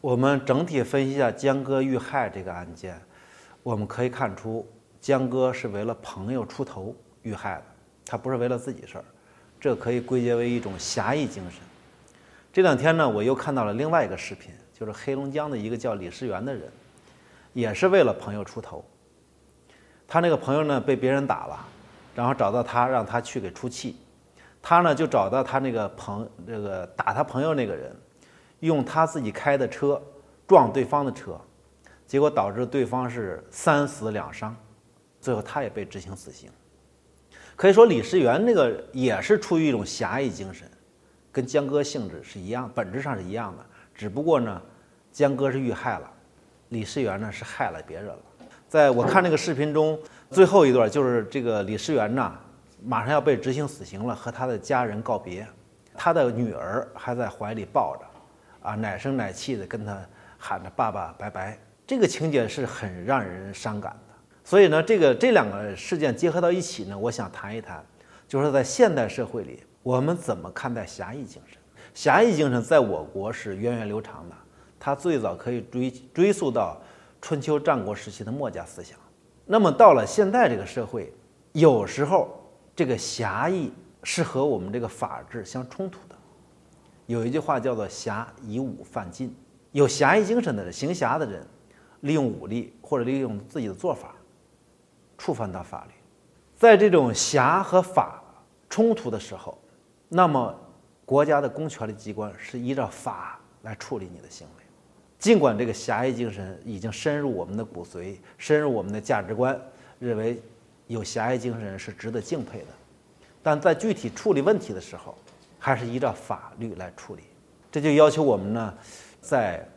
我们整体分析一下江歌遇害这个案件，我们可以看出，江哥是为了朋友出头遇害的，他不是为了自己事儿，这可以归结为一种侠义精神。这两天呢，我又看到了另外一个视频，就是黑龙江的一个叫李世元的人，也是为了朋友出头。他那个朋友呢被别人打了，然后找到他，让他去给出气。他呢就找到他那个朋这个打他朋友那个人。用他自己开的车撞对方的车，结果导致对方是三死两伤，最后他也被执行死刑。可以说李世元那个也是出于一种侠义精神，跟江歌性质是一样，本质上是一样的。只不过呢，江歌是遇害了，李世元呢是害了别人了。在我看这个视频中，最后一段就是这个李世元呐，马上要被执行死刑了，和他的家人告别，他的女儿还在怀里抱着。啊，奶声奶气的跟他喊着“爸爸，拜拜”，这个情节是很让人伤感的。所以呢，这个这两个事件结合到一起呢，我想谈一谈，就是在现代社会里，我们怎么看待侠义精神？侠义精神在我国是源远流长的，它最早可以追追溯到春秋战国时期的墨家思想。那么到了现在这个社会，有时候这个侠义是和我们这个法治相冲突的。有一句话叫做“侠以武犯禁”，有侠义精神的人、行侠的人，利用武力或者利用自己的做法，触犯到法律。在这种侠和法冲突的时候，那么国家的公权力机关是依照法来处理你的行为。尽管这个侠义精神已经深入我们的骨髓，深入我们的价值观，认为有侠义精神是值得敬佩的，但在具体处理问题的时候，还是依照法律来处理，这就要求我们呢，在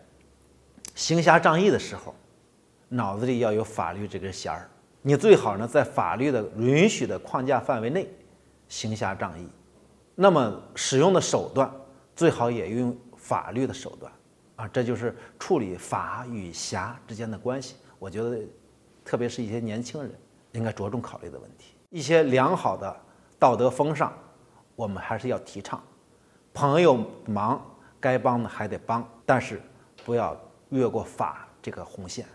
行侠仗义的时候，脑子里要有法律这根弦儿。你最好呢，在法律的允许的框架范围内行侠仗义。那么使用的手段最好也用法律的手段啊，这就是处理法与侠之间的关系。我觉得，特别是一些年轻人应该着重考虑的问题，一些良好的道德风尚。我们还是要提倡，朋友忙该帮的还得帮，但是不要越过法这个红线。